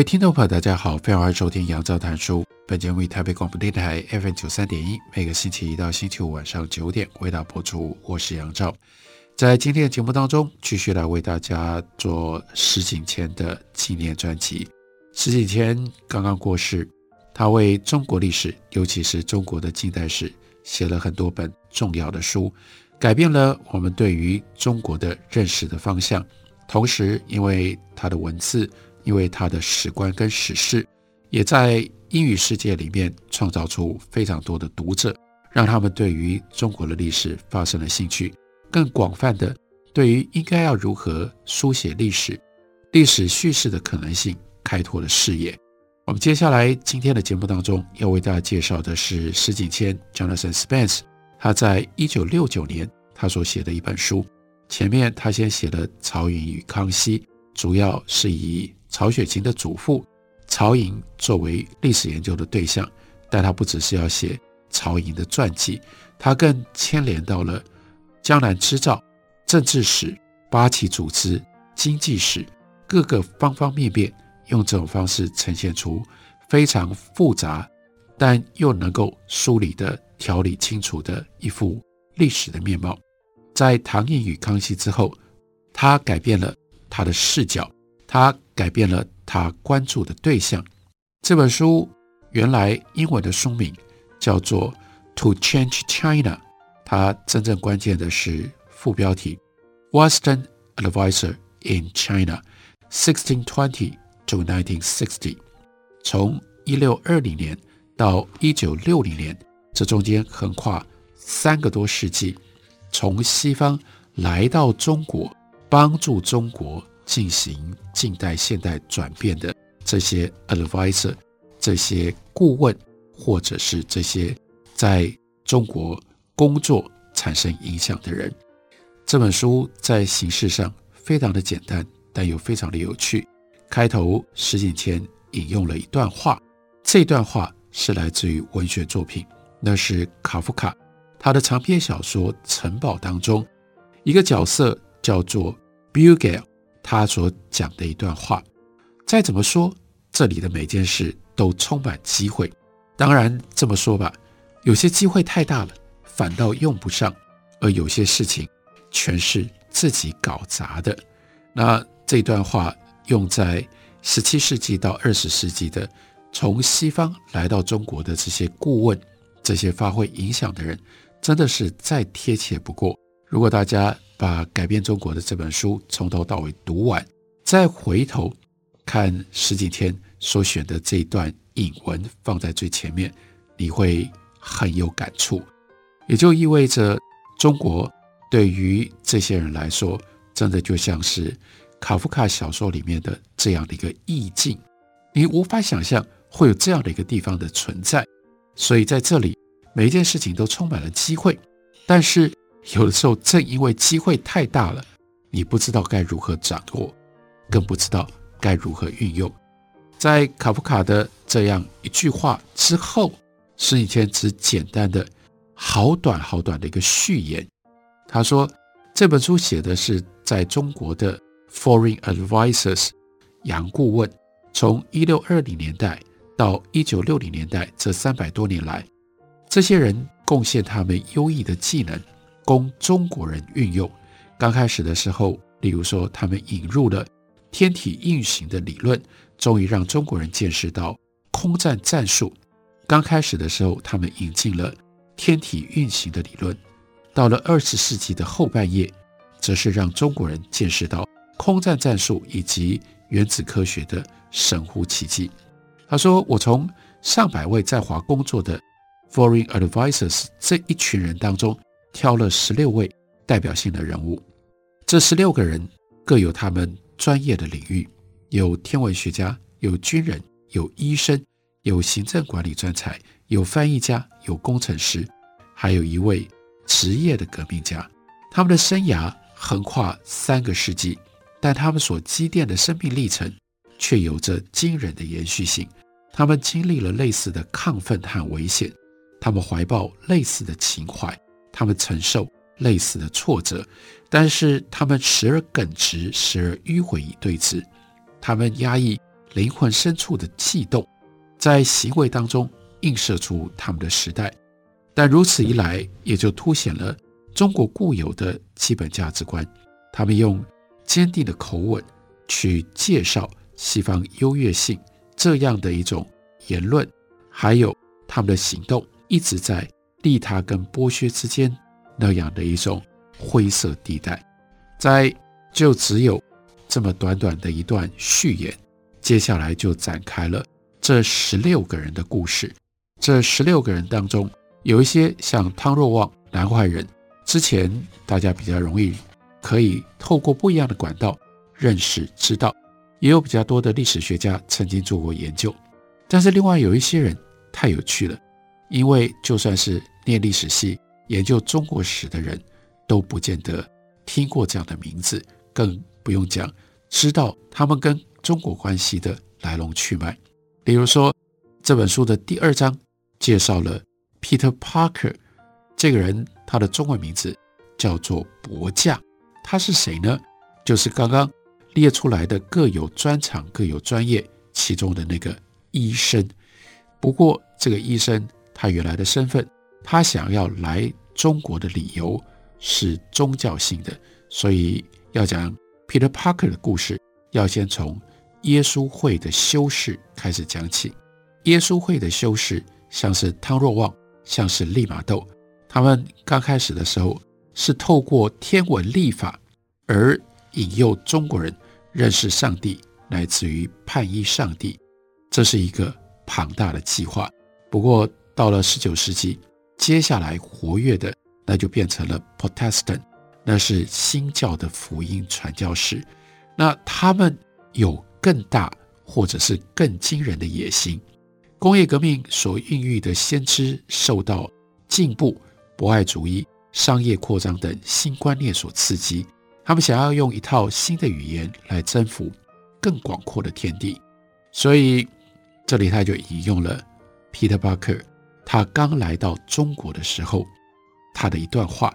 位听众朋友，大家好，欢迎收听杨照谈书。本节目为台北广播电台 FM 九三点一，每个星期一到星期五晚上九点为大家播出。我是杨照，在今天的节目当中，继续来为大家做石景谦的纪念专辑。石景谦刚刚过世，他为中国历史，尤其是中国的近代史，写了很多本重要的书，改变了我们对于中国的认识的方向。同时，因为他的文字。因为他的史观跟史事，也在英语世界里面创造出非常多的读者，让他们对于中国的历史发生了兴趣，更广泛的对于应该要如何书写历史、历史叙事的可能性开拓了视野。我们接下来今天的节目当中要为大家介绍的是石景谦 （Jonathan Spence），他在一九六九年他所写的一本书。前面他先写了曹寅与康熙，主要是以曹雪芹的祖父曹寅作为历史研究的对象，但他不只是要写曹寅的传记，他更牵连到了江南织造、政治史、八旗组织、经济史各个方方面面，用这种方式呈现出非常复杂，但又能够梳理的条理清楚的一幅历史的面貌。在唐寅与康熙之后，他改变了他的视角。他改变了他关注的对象。这本书原来英文的书名叫做《To Change China》，它真正关键的是副标题：Western Advisor in China, 1620 to 1960。从一六二零年到一九六零年，这中间横跨三个多世纪，从西方来到中国，帮助中国。进行近代现代转变的这些 advisor，这些顾问，或者是这些在中国工作产生影响的人，这本书在形式上非常的简单，但又非常的有趣。开头石景谦引用了一段话，这段话是来自于文学作品，那是卡夫卡他的长篇小说《城堡》当中一个角色叫做 Bugel。他所讲的一段话，再怎么说，这里的每件事都充满机会。当然这么说吧，有些机会太大了，反倒用不上；而有些事情全是自己搞砸的。那这段话用在十七世纪到二十世纪的从西方来到中国的这些顾问、这些发挥影响的人，真的是再贴切不过。如果大家，把改变中国的这本书从头到尾读完，再回头看十几天所选的这段引文放在最前面，你会很有感触。也就意味着，中国对于这些人来说，真的就像是卡夫卡小说里面的这样的一个意境，你无法想象会有这样的一个地方的存在。所以在这里，每一件事情都充满了机会，但是。有的时候，正因为机会太大了，你不知道该如何掌握，更不知道该如何运用。在卡夫卡的这样一句话之后，石景谦只简单的好短好短的一个序言。他说，这本书写的是在中国的 Foreign Advisors 洋顾问，从一六二零年代到一九六零年代这三百多年来，这些人贡献他们优异的技能。供中国人运用。刚开始的时候，例如说，他们引入了天体运行的理论，终于让中国人见识到空战战术。刚开始的时候，他们引进了天体运行的理论。到了二十世纪的后半叶，则是让中国人见识到空战战术以及原子科学的神乎其技。他说：“我从上百位在华工作的 Foreign Advisors 这一群人当中。”挑了十六位代表性的人物，这十六个人各有他们专业的领域，有天文学家，有军人，有医生，有行政管理专才，有翻译家，有工程师，还有一位职业的革命家。他们的生涯横跨三个世纪，但他们所积淀的生命历程却有着惊人的延续性。他们经历了类似的亢奋和危险，他们怀抱类似的情怀，他们承受类似的挫折，但是他们时而耿直，时而迂回以对峙。他们压抑灵魂深处的悸动，在行为当中映射出他们的时代。但如此一来，也就凸显了中国固有的基本价值观。他们用坚定的口吻去介绍西方优越性。这样的一种言论，还有他们的行动，一直在利他跟剥削之间那样的一种灰色地带。在就只有这么短短的一段序言，接下来就展开了这十六个人的故事。这十六个人当中，有一些像汤若望、南怀仁，之前大家比较容易可以透过不一样的管道认识知道。也有比较多的历史学家曾经做过研究，但是另外有一些人太有趣了，因为就算是念历史系、研究中国史的人，都不见得听过这样的名字，更不用讲知道他们跟中国关系的来龙去脉。比如说，这本书的第二章介绍了 Peter Parker 这个人，他的中文名字叫做博驾，他是谁呢？就是刚刚。列出来的各有专长、各有专业，其中的那个医生。不过，这个医生他原来的身份，他想要来中国的理由是宗教性的，所以要讲 Peter Parker 的故事，要先从耶稣会的修士开始讲起。耶稣会的修士像是汤若望，像是利玛窦，他们刚开始的时候是透过天文历法而。引诱中国人认识上帝，来自于叛依上帝，这是一个庞大的计划。不过到了十九世纪，接下来活跃的那就变成了 Protestant，那是新教的福音传教士。那他们有更大或者是更惊人的野心。工业革命所孕育的先知受到进步、博爱主义、商业扩张等新观念所刺激。他们想要用一套新的语言来征服更广阔的天地，所以这里他就引用了 Peter Parker，他刚来到中国的时候，他的一段话。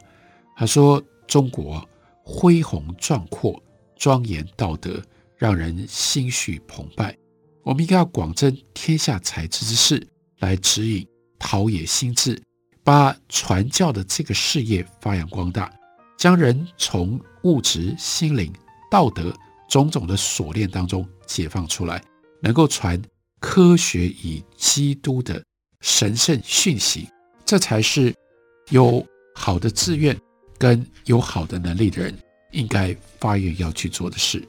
他说：“中国恢宏壮阔、庄严道德，让人心绪澎湃。我们应该要广征天下才智之士来指引陶冶心智，把传教的这个事业发扬光大。”将人从物质、心灵、道德种种的锁链当中解放出来，能够传科学与基督的神圣讯息，这才是有好的志愿跟有好的能力的人应该发愿要去做的事。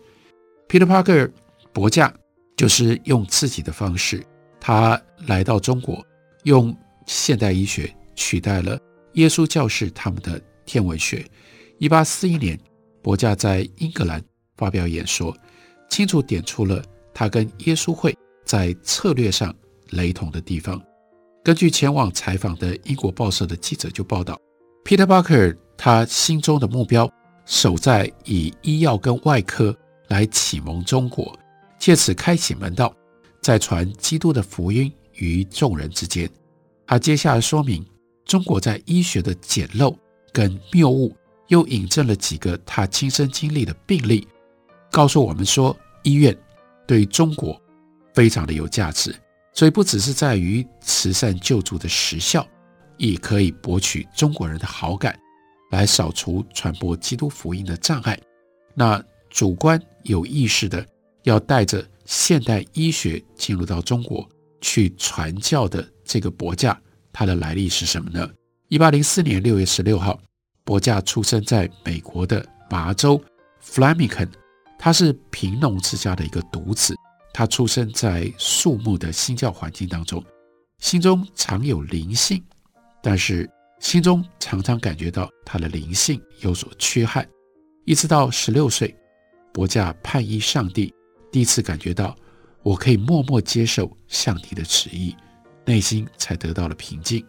Peter Parker 博驾就是用自己的方式，他来到中国，用现代医学取代了耶稣教士他们的天文学。一八四一年，博驾在英格兰发表演说，清楚点出了他跟耶稣会在策略上雷同的地方。根据前往采访的英国报社的记者就报道，Peter Parker 他心中的目标守在以医药跟外科来启蒙中国，借此开启门道，再传基督的福音于众人之间。他接下来说明中国在医学的简陋跟谬误。又引证了几个他亲身经历的病例，告诉我们说，医院对中国非常的有价值，所以不只是在于慈善救助的实效，也可以博取中国人的好感，来扫除传播基督福音的障碍。那主观有意识的要带着现代医学进入到中国去传教的这个伯驾，他的来历是什么呢？一八零四年六月十六号。伯驾出生在美国的麻州 Flemington，他是贫农之家的一个独子。他出生在肃穆的新教环境当中，心中常有灵性，但是心中常常感觉到他的灵性有所缺憾。一直到十六岁，伯架盼依上帝，第一次感觉到我可以默默接受上帝的旨意，内心才得到了平静。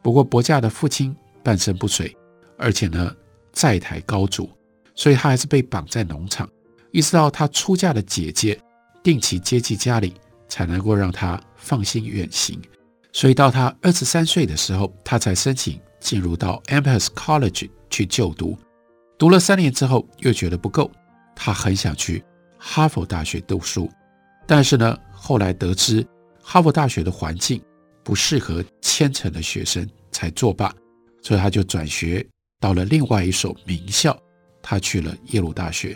不过伯架的父亲半身不遂，而且呢债台高筑，所以他还是被绑在农场，一直到他出嫁的姐姐定期接济家里，才能够让他放心远行。所以到他二十三岁的时候，他才申请进入到 Amherst College 去就读。读了三年之后，又觉得不够，他很想去哈佛大学读书，但是呢，后来得知哈佛大学的环境不适合虔诚的学生，才作罢。所以他就转学到了另外一所名校，他去了耶鲁大学。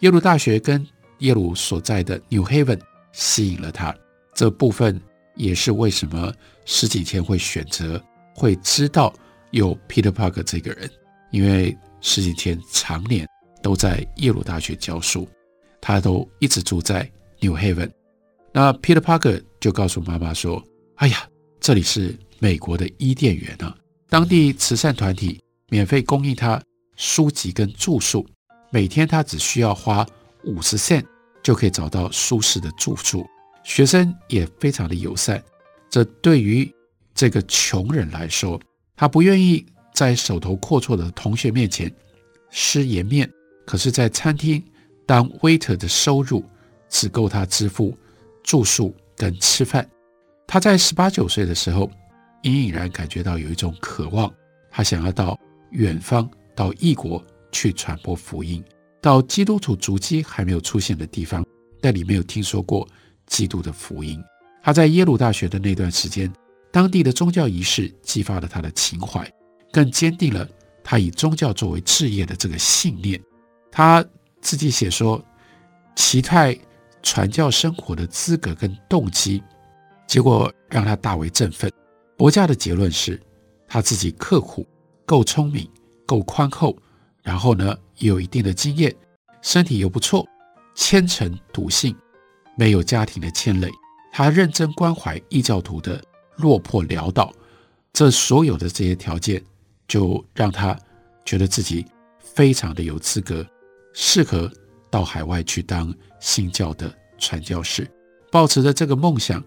耶鲁大学跟耶鲁所在的 New Haven 吸引了他，这部分。也是为什么石景谦会选择会知道有 Peter Parker 这个人，因为石景谦常年都在耶鲁大学教书，他都一直住在 New Haven。那 Peter Parker 就告诉妈妈说：“哎呀，这里是美国的伊甸园啊！当地慈善团体免费供应他书籍跟住宿，每天他只需要花五十 cent 就可以找到舒适的住宿。”学生也非常的友善，这对于这个穷人来说，他不愿意在手头阔绰的同学面前失颜面。可是，在餐厅当 waiter 的收入只够他支付住宿跟吃饭。他在十八九岁的时候，隐隐然感觉到有一种渴望，他想要到远方，到异国去传播福音，到基督徒足迹还没有出现的地方，但你没有听说过。基督的福音，他在耶鲁大学的那段时间，当地的宗教仪式激发了他的情怀，更坚定了他以宗教作为置业的这个信念。他自己写说，期待传教生活的资格跟动机，结果让他大为振奋。柏架的结论是，他自己刻苦、够聪明、够宽厚，然后呢，有一定的经验，身体又不错，虔诚笃信。没有家庭的牵累，他认真关怀异教徒的落魄潦倒，这所有的这些条件，就让他觉得自己非常的有资格，适合到海外去当新教的传教士。抱持着这个梦想，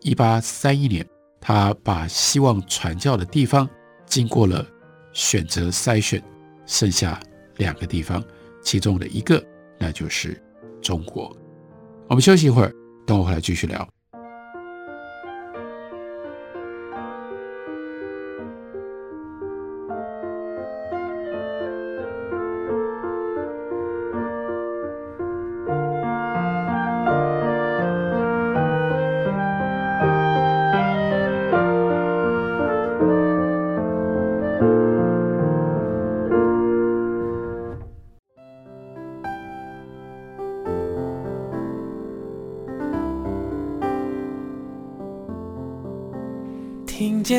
一八三一年，他把希望传教的地方经过了选择筛选，剩下两个地方，其中的一个，那就是中国。我们休息一会儿，等我回来继续聊。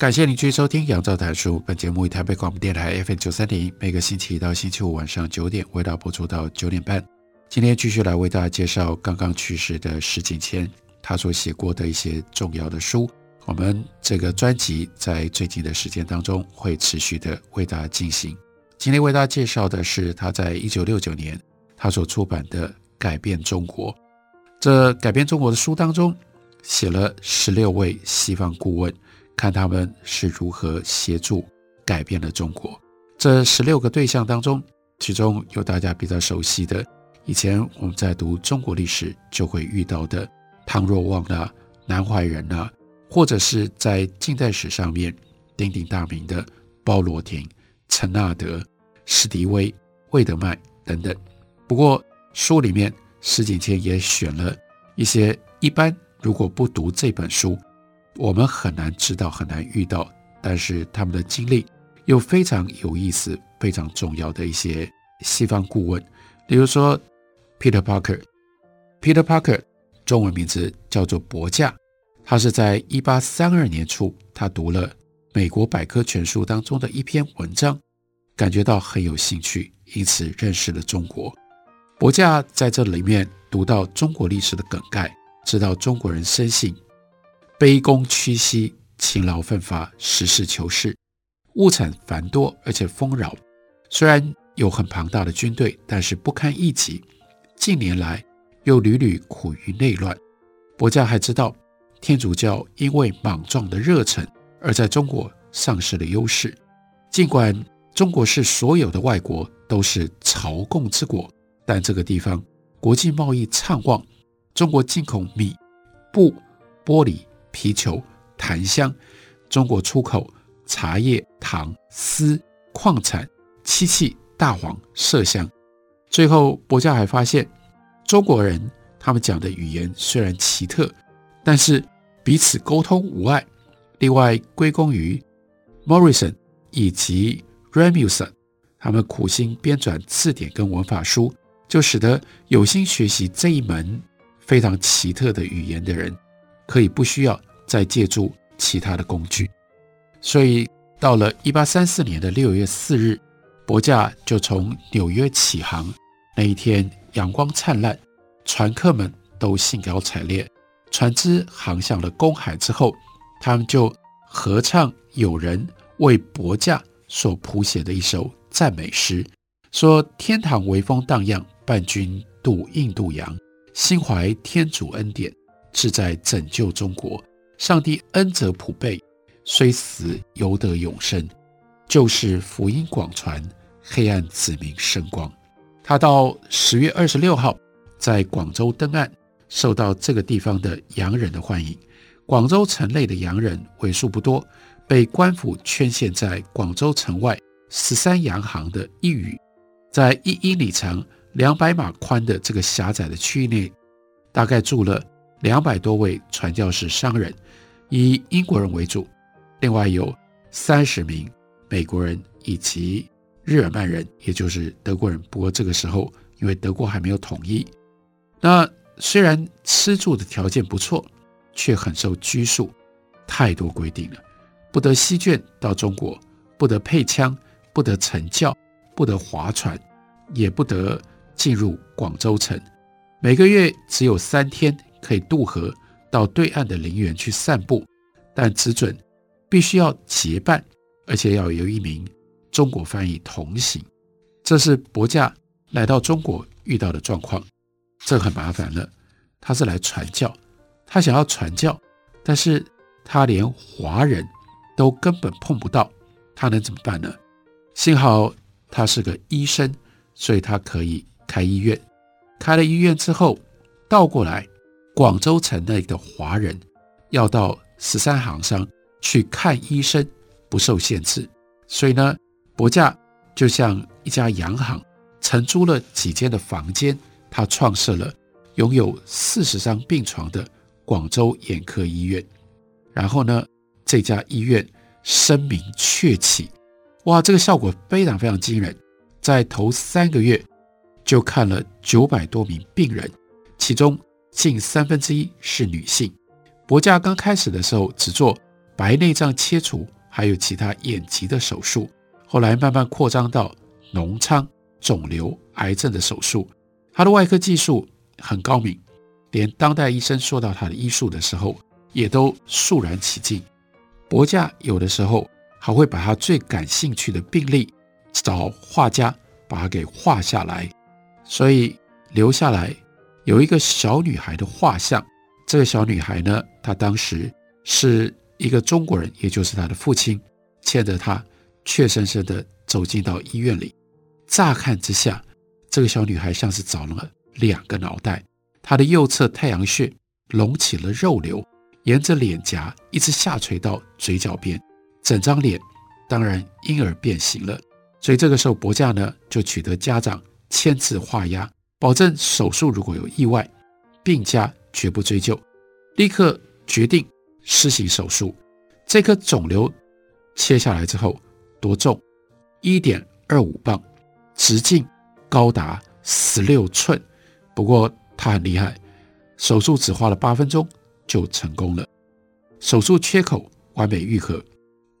感谢您继续收听《杨照谈书》。本节目以台北广播电台 FM 九三零，每个星期一到星期五晚上九点，为大家播出到九点半。今天继续来为大家介绍刚刚去世的石景谦，他所写过的一些重要的书。我们这个专辑在最近的时间当中会持续的为大家进行。今天为大家介绍的是他在一九六九年他所出版的《改变中国》。这《改变中国》的书当中写了十六位西方顾问。看他们是如何协助改变了中国。这十六个对象当中，其中有大家比较熟悉的，以前我们在读中国历史就会遇到的汤若望啊、南怀仁啊，或者是在近代史上面鼎鼎大名的鲍罗廷、陈纳德、史迪威、魏德迈等等。不过书里面石景谦也选了一些一般如果不读这本书，我们很难知道，很难遇到。但是他们的经历又非常有意思，非常重要的一些西方顾问，比如说 Peter Parker。Peter Parker 中文名字叫做伯架，他是在一八三二年初，他读了美国百科全书当中的一篇文章，感觉到很有兴趣，因此认识了中国。伯架在这里面读到中国历史的梗概，知道中国人生性卑躬屈膝。勤劳奋发，实事求是，物产繁多而且丰饶。虽然有很庞大的军队，但是不堪一击。近年来又屡屡苦于内乱。柏架还知道，天主教因为莽撞的热忱而在中国丧失了优势。尽管中国是所有的外国都是朝贡之国，但这个地方国际贸易畅旺，中国进口米、布、玻璃、皮球。檀香，中国出口茶叶、糖、丝、矿产、漆器、大黄、麝香。最后，柏架还发现，中国人他们讲的语言虽然奇特，但是彼此沟通无碍。另外，归功于 Morrison 以及 Rasmussen，他们苦心编纂字典跟文法书，就使得有心学习这一门非常奇特的语言的人，可以不需要。再借助其他的工具，所以到了一八三四年的六月四日，伯架就从纽约起航。那一天阳光灿烂，船客们都兴高采烈。船只航向了公海之后，他们就合唱友人为伯架所谱写的一首赞美诗，说：“天堂微风荡漾，伴君渡印度洋，心怀天主恩典，志在拯救中国。”上帝恩泽普备，虽死犹得永生，就是福音广传，黑暗子民生光。他到十月二十六号在广州登岸，受到这个地方的洋人的欢迎。广州城内的洋人为数不多，被官府圈限在广州城外十三洋行的一隅，在一英里长、两百码宽的这个狭窄的区域内，大概住了两百多位传教士商人。以英国人为主，另外有三十名美国人以及日耳曼人，也就是德国人。不过这个时候，因为德国还没有统一，那虽然吃住的条件不错，却很受拘束，太多规定了：不得携眷到中国，不得配枪，不得乘轿，不得划船，也不得进入广州城。每个月只有三天可以渡河。到对岸的陵园去散步，但只准必须要结伴，而且要有一名中国翻译同行。这是伯架来到中国遇到的状况，这很麻烦了。他是来传教，他想要传教，但是他连华人都根本碰不到，他能怎么办呢？幸好他是个医生，所以他可以开医院。开了医院之后，倒过来。广州城内的华人要到十三行商去看医生，不受限制。所以呢，柏架就像一家洋行，承租了几间的房间，他创设了拥有四十张病床的广州眼科医院。然后呢，这家医院声名鹊起，哇，这个效果非常非常惊人，在头三个月就看了九百多名病人，其中。近三分之一是女性。柏架刚开始的时候只做白内障切除，还有其他眼疾的手术，后来慢慢扩张到脓疮、肿瘤、癌症的手术。他的外科技术很高明，连当代医生说到他的医术的时候，也都肃然起敬。柏架有的时候还会把他最感兴趣的病例找画家把它给画下来，所以留下来。有一个小女孩的画像，这个小女孩呢，她当时是一个中国人，也就是她的父亲牵着她，怯生生地走进到医院里。乍看之下，这个小女孩像是长了两个脑袋，她的右侧太阳穴隆起了肉瘤，沿着脸颊一直下垂到嘴角边，整张脸当然因而变形了。所以这个时候，博架呢就取得家长签字画押。保证手术如果有意外，病家绝不追究。立刻决定施行手术。这颗肿瘤切下来之后，多重？一点二五磅，直径高达十六寸。不过他很厉害，手术只花了八分钟就成功了。手术切口完美愈合，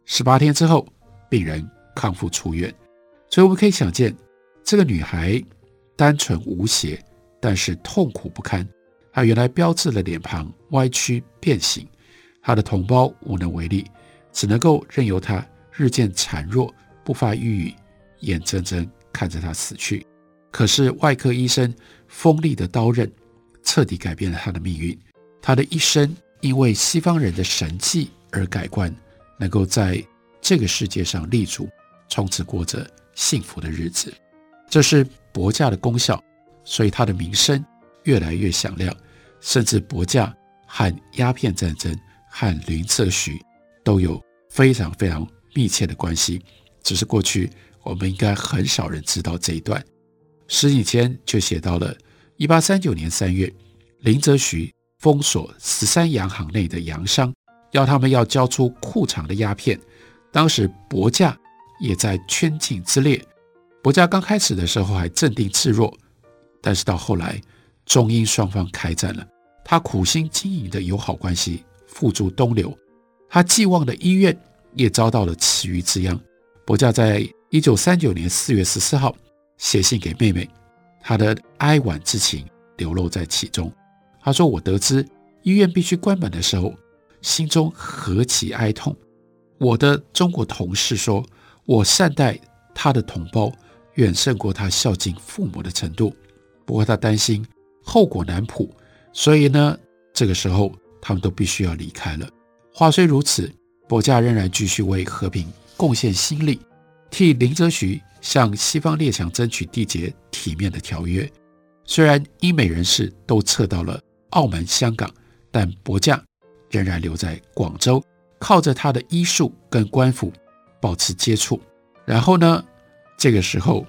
十八天之后，病人康复出院。所以我们可以想见，这个女孩单纯无邪，但是痛苦不堪。他原来标志的脸庞歪曲变形，他的同胞无能为力，只能够任由他日渐孱弱，不发一语，眼睁睁看着他死去。可是外科医生锋利的刀刃彻底改变了他的命运，他的一生。因为西方人的神迹而改观，能够在这个世界上立足，从此过着幸福的日子。这是薄价的功效，所以他的名声越来越响亮。甚至薄价和鸦片战争和林则徐都有非常非常密切的关系。只是过去我们应该很少人知道这一段。石景谦就写到了一八三九年三月，林则徐。封锁十三洋行内的洋商，要他们要交出库藏的鸦片。当时薄价也在圈禁之列。薄稼刚开始的时候还镇定自若，但是到后来中英双方开战了，他苦心经营的友好关系付诸东流，他寄望的医院也遭到了池鱼之殃。薄稼在一九三九年四月十四号写信给妹妹，他的哀婉之情流露在其中。他说：“我得知医院必须关门的时候，心中何其哀痛。我的中国同事说，我善待他的同胞远胜过他孝敬父母的程度。不过他担心后果难卜，所以呢，这个时候他们都必须要离开了。话虽如此，薄稼仍然继续为和平贡献心力，替林则徐向西方列强争取缔结体面的条约。虽然英美人士都撤到了。”澳门、香港，但薄稼仍然留在广州，靠着他的医术跟官府保持接触。然后呢，这个时候，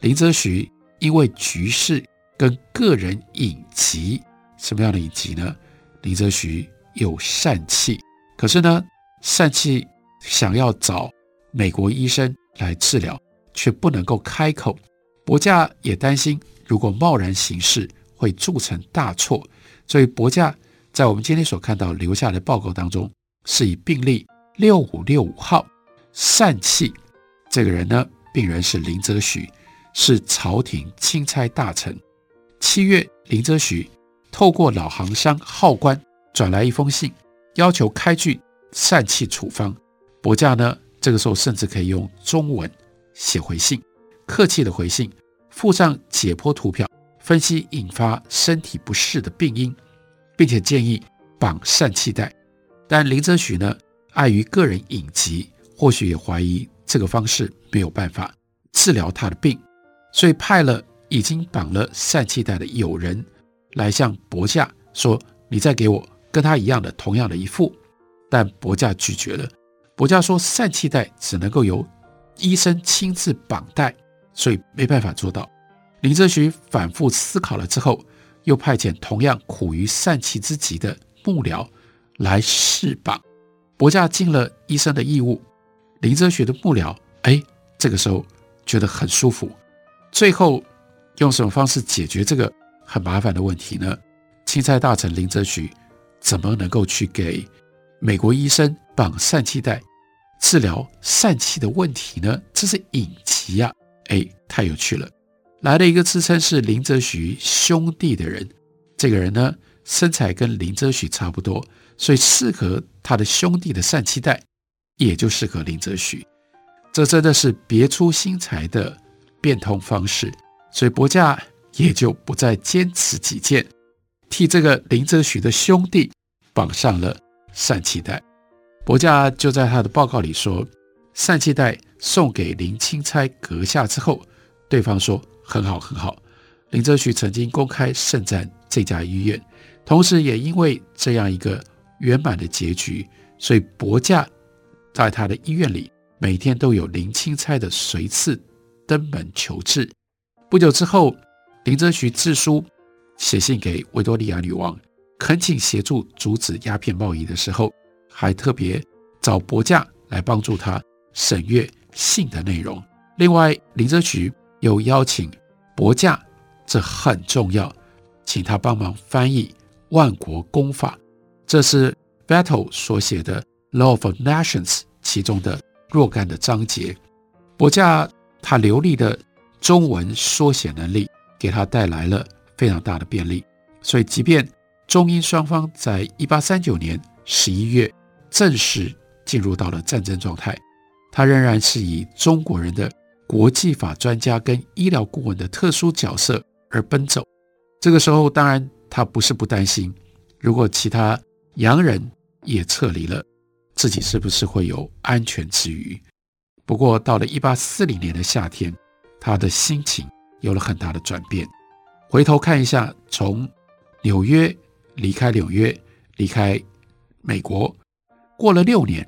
林则徐因为局势跟个人隐疾，什么样的隐疾呢？林则徐有疝气，可是呢，疝气想要找美国医生来治疗，却不能够开口。薄稼也担心，如果贸然行事，会铸成大错。所以薄稼在我们今天所看到留下的报告当中，是以病例六五六五号疝气这个人呢，病人是林则徐，是朝廷钦差大臣。七月，林则徐透过老行商号官转来一封信，要求开具疝气处方。薄稼呢，这个时候甚至可以用中文写回信，客气的回信，附上解剖图表。分析引发身体不适的病因，并且建议绑疝气带，但林则徐呢，碍于个人隐疾，或许也怀疑这个方式没有办法治疗他的病，所以派了已经绑了疝气带的友人来向薄稼说：“你再给我跟他一样的同样的一副。”但薄稼拒绝了。薄稼说：“疝气带只能够由医生亲自绑带，所以没办法做到。”林则徐反复思考了之后，又派遣同样苦于疝气之疾的幕僚来试绑。薄稼尽了医生的义务，林则徐的幕僚哎，这个时候觉得很舒服。最后用什么方式解决这个很麻烦的问题呢？钦差大臣林则徐怎么能够去给美国医生绑疝气带治疗疝气的问题呢？这是隐疾呀！哎，太有趣了。来了一个自称是林则徐兄弟的人，这个人呢，身材跟林则徐差不多，所以适合他的兄弟的疝气带，也就适合林则徐。这真的是别出心裁的变通方式，所以薄稼也就不再坚持己见，替这个林则徐的兄弟绑上了疝气带。薄稼就在他的报告里说，疝气带送给林钦差阁下之后，对方说。很好，很好。林则徐曾经公开盛赞这家医院，同时也因为这样一个圆满的结局，所以薄稼在他的医院里每天都有林钦差的随侍登门求治。不久之后，林则徐自书写信给维多利亚女王，恳请协助阻止鸦片贸易的时候，还特别找伯架来帮助他审阅信的内容。另外，林则徐又邀请伯架，这很重要，请他帮忙翻译《万国公法》，这是 Battle 所写的《Law of Nations》其中的若干的章节。柏架他流利的中文缩写能力，给他带来了非常大的便利。所以，即便中英双方在一八三九年十一月正式进入到了战争状态，他仍然是以中国人的国际法专家跟医疗顾问的特殊角色而奔走。这个时候，当然他不是不担心，如果其他洋人也撤离了，自己是不是会有安全之余？不过，到了一八四零年的夏天，他的心情有了很大的转变。回头看一下，从纽约离开纽约，离开美国，过了六年，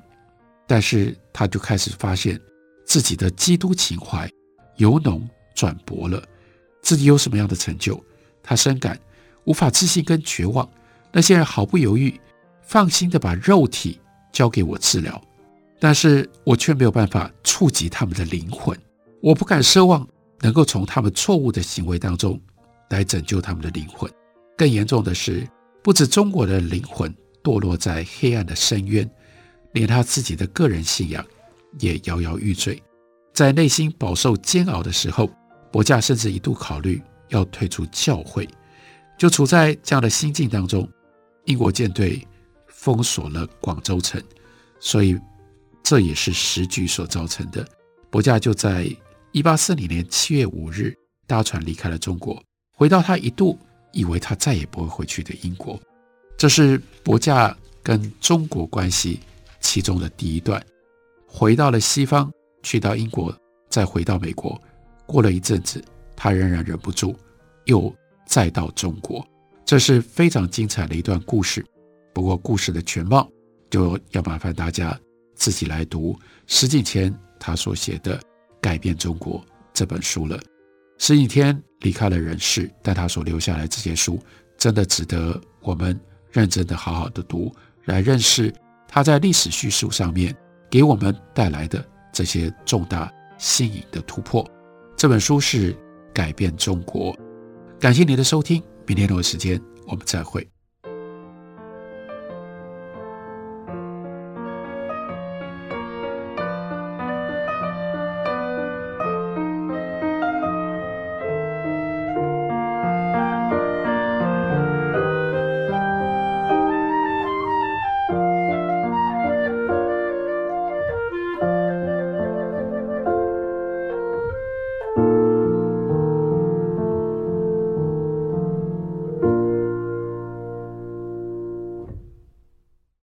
但是他就开始发现自己的基督情怀由浓转薄了。自己有什么样的成就，他深感无法置信跟绝望。那些人毫不犹豫、放心的把肉体交给我治疗，但是我却没有办法触及他们的灵魂。我不敢奢望能够从他们错误的行为当中来拯救他们的灵魂。更严重的是，不止中国的灵魂堕落在黑暗的深渊，连他自己的个人信仰也摇摇欲坠。在内心饱受煎熬的时候，柏架甚至一度考虑要退出教会。就处在这样的心境当中，英国舰队封锁了广州城，所以这也是时局所造成的。柏架就在一八四零年七月五日搭船离开了中国，回到他一度。以为他再也不会回去的英国，这是伯架跟中国关系其中的第一段。回到了西方，去到英国，再回到美国。过了一阵子，他仍然忍不住，又再到中国。这是非常精彩的一段故事。不过，故事的全貌就要麻烦大家自己来读石景谦他所写的《改变中国》这本书了。石景谦离开了人世，但他所留下来这些书，真的值得我们认真的好好的读，来认识他在历史叙述上面给我们带来的这些重大新颖的突破。这本书是《改变中国》，感谢您的收听，明天同一时间我们再会。